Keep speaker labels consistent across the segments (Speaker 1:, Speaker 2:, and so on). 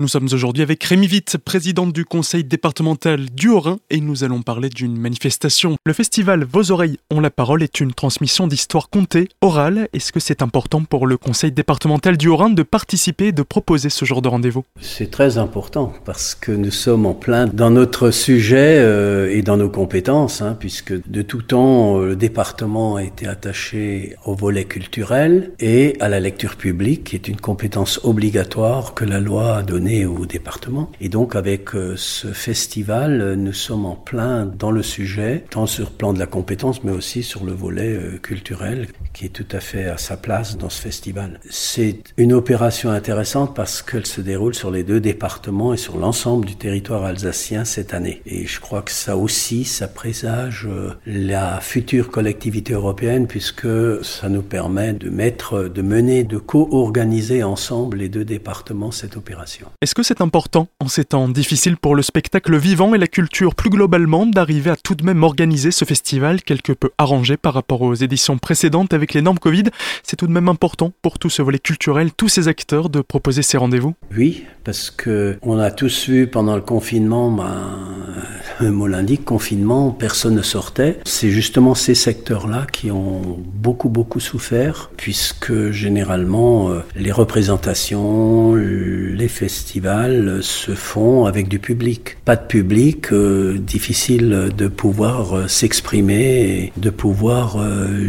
Speaker 1: Nous sommes aujourd'hui avec Rémi Witt, présidente du conseil départemental du Haut-Rhin, et nous allons parler d'une manifestation. Le festival Vos oreilles ont la parole est une transmission d'histoire contée, orale. Est-ce que c'est important pour le conseil départemental du Haut-Rhin de participer et de proposer ce genre de rendez-vous?
Speaker 2: C'est très important parce que nous sommes en plein dans notre sujet euh, et dans nos compétences, hein, puisque de tout temps, le département a été attaché au volet culturel et à la lecture publique, qui est une compétence obligatoire que la loi a donnée au département. Et donc avec euh, ce festival, euh, nous sommes en plein dans le sujet, tant sur le plan de la compétence, mais aussi sur le volet euh, culturel, qui est tout à fait à sa place dans ce festival. C'est une opération intéressante parce qu'elle se déroule sur les deux départements et sur l'ensemble du territoire alsacien cette année. Et je crois que ça aussi, ça présage la future collectivité européenne puisque ça nous permet de mettre, de mener, de co-organiser ensemble les deux départements cette opération.
Speaker 1: Est-ce que c'est important, en ces temps difficiles pour le spectacle vivant et la culture plus globalement, d'arriver à tout de même organiser ce festival quelque peu arrangé par rapport aux éditions précédentes avec les normes Covid? C'est tout de même important pour tout ce volet culturel, tous ces acteurs, de proposer ces rendez-vous?
Speaker 2: Oui, parce que on a tous vu pendant le confinement, ben, le mot l'indique, confinement, personne ne sortait. C'est justement ces secteurs-là qui ont beaucoup, beaucoup souffert, puisque généralement, euh, les représentations, les festivals se font avec du public. Pas de public, euh, difficile de pouvoir euh, s'exprimer, de pouvoir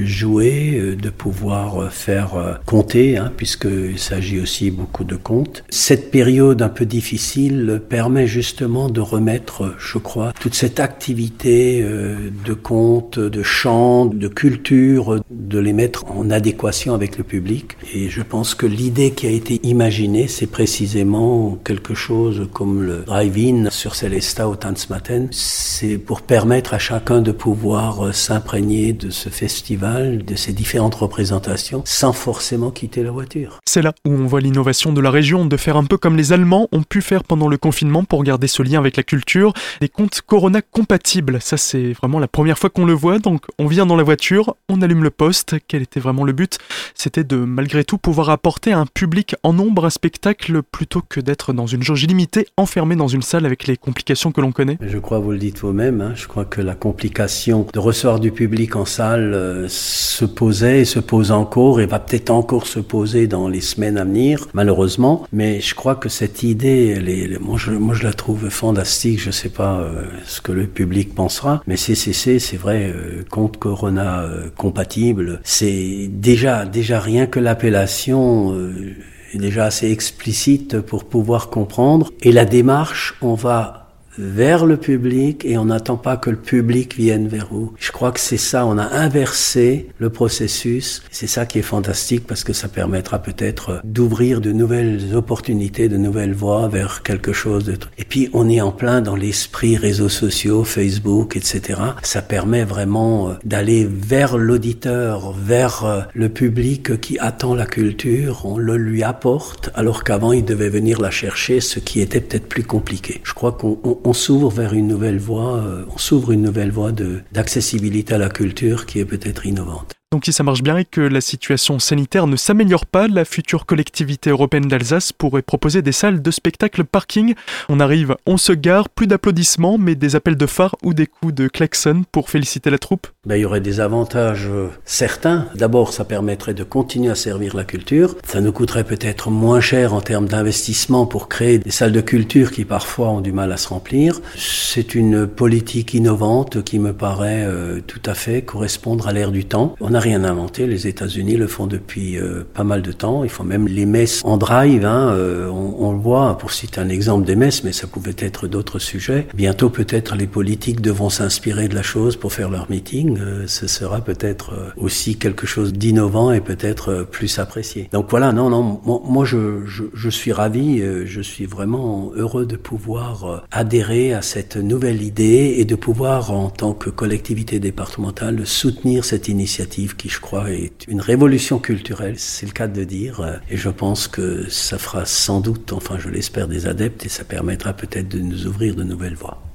Speaker 2: jouer, de pouvoir faire compter, hein, puisqu'il s'agit aussi beaucoup de comptes. Cette période un peu difficile permet justement de remettre, je crois, toute cette activité euh, de conte, de chant, de culture, de les mettre en adéquation avec le public. Et je pense que l'idée qui a été imaginée, c'est précisément quelque chose comme le drive-in sur Celesta au Tanzmatten. C'est pour permettre à chacun de pouvoir euh, s'imprégner de ce festival, de ces différentes représentations, sans forcément quitter la voiture.
Speaker 1: C'est là où on voit l'innovation de la région, de faire un peu comme les Allemands ont pu faire pendant le confinement pour garder ce lien avec la culture, des contes Corona compatibles. Ça, c'est vraiment la première fois qu'on le voit. Donc, on vient dans la voiture, on allume le poste. Quel était vraiment le but? C'était de, malgré tout, pouvoir apporter un public en nombre un spectacle plutôt que d'être dans une jauge illimitée, enfermé dans une salle avec les complications que l'on connaît.
Speaker 2: Je crois, vous le dites vous-même, hein, je crois que la complication de recevoir du public en salle euh, se posait et se pose encore et va peut-être encore se poser dans les semaines à venir, malheureusement. Mais je crois que cette idée, moi, je, moi je la trouve fantastique. Je sais pas euh, ce que le public pensera, mais CCC, c'est vrai, euh, compte Corona euh, compatible, c'est déjà déjà rien que l'appellation est déjà assez explicite pour pouvoir comprendre. Et la démarche, on va vers le public et on n'attend pas que le public vienne vers vous. Je crois que c'est ça, on a inversé le processus. C'est ça qui est fantastique parce que ça permettra peut-être d'ouvrir de nouvelles opportunités, de nouvelles voies vers quelque chose de... Et puis on est en plein dans l'esprit réseaux sociaux, Facebook, etc. Ça permet vraiment euh, d'aller vers l'auditeur, vers euh, le public qui attend la culture, on le lui apporte alors qu'avant il devait venir la chercher, ce qui était peut-être plus compliqué. Je crois qu'on on s'ouvre vers une nouvelle voie, euh, on s'ouvre une nouvelle voie d'accessibilité à la culture qui est peut-être innovante.
Speaker 1: Donc si ça marche bien et que la situation sanitaire ne s'améliore pas, la future collectivité européenne d'Alsace pourrait proposer des salles de spectacle parking. On arrive, on se gare, plus d'applaudissements, mais des appels de phare ou des coups de klaxon pour féliciter la troupe.
Speaker 2: Ben, il y aurait des avantages euh, certains. D'abord, ça permettrait de continuer à servir la culture. Ça nous coûterait peut-être moins cher en termes d'investissement pour créer des salles de culture qui parfois ont du mal à se remplir. C'est une politique innovante qui me paraît euh, tout à fait correspondre à l'ère du temps. Rien inventé. Les États-Unis le font depuis euh, pas mal de temps. Ils font même les messes en drive. Hein, euh, on, le voit, pour citer un exemple des messes, mais ça pouvait être d'autres sujets. Bientôt, peut-être, les politiques devront s'inspirer de la chose pour faire leur meeting. Euh, ce sera peut-être aussi quelque chose d'innovant et peut-être plus apprécié. Donc voilà, non, non, moi, je, je, je, suis ravi. je suis vraiment heureux de pouvoir adhérer à cette nouvelle idée et de pouvoir, en tant que collectivité départementale, soutenir cette initiative qui, je crois, est une révolution culturelle, c'est le cas de dire. Euh, et je pense que ça fera sans doute, enfin je l'espère, des adeptes et ça permettra peut-être de nous ouvrir de nouvelles voies.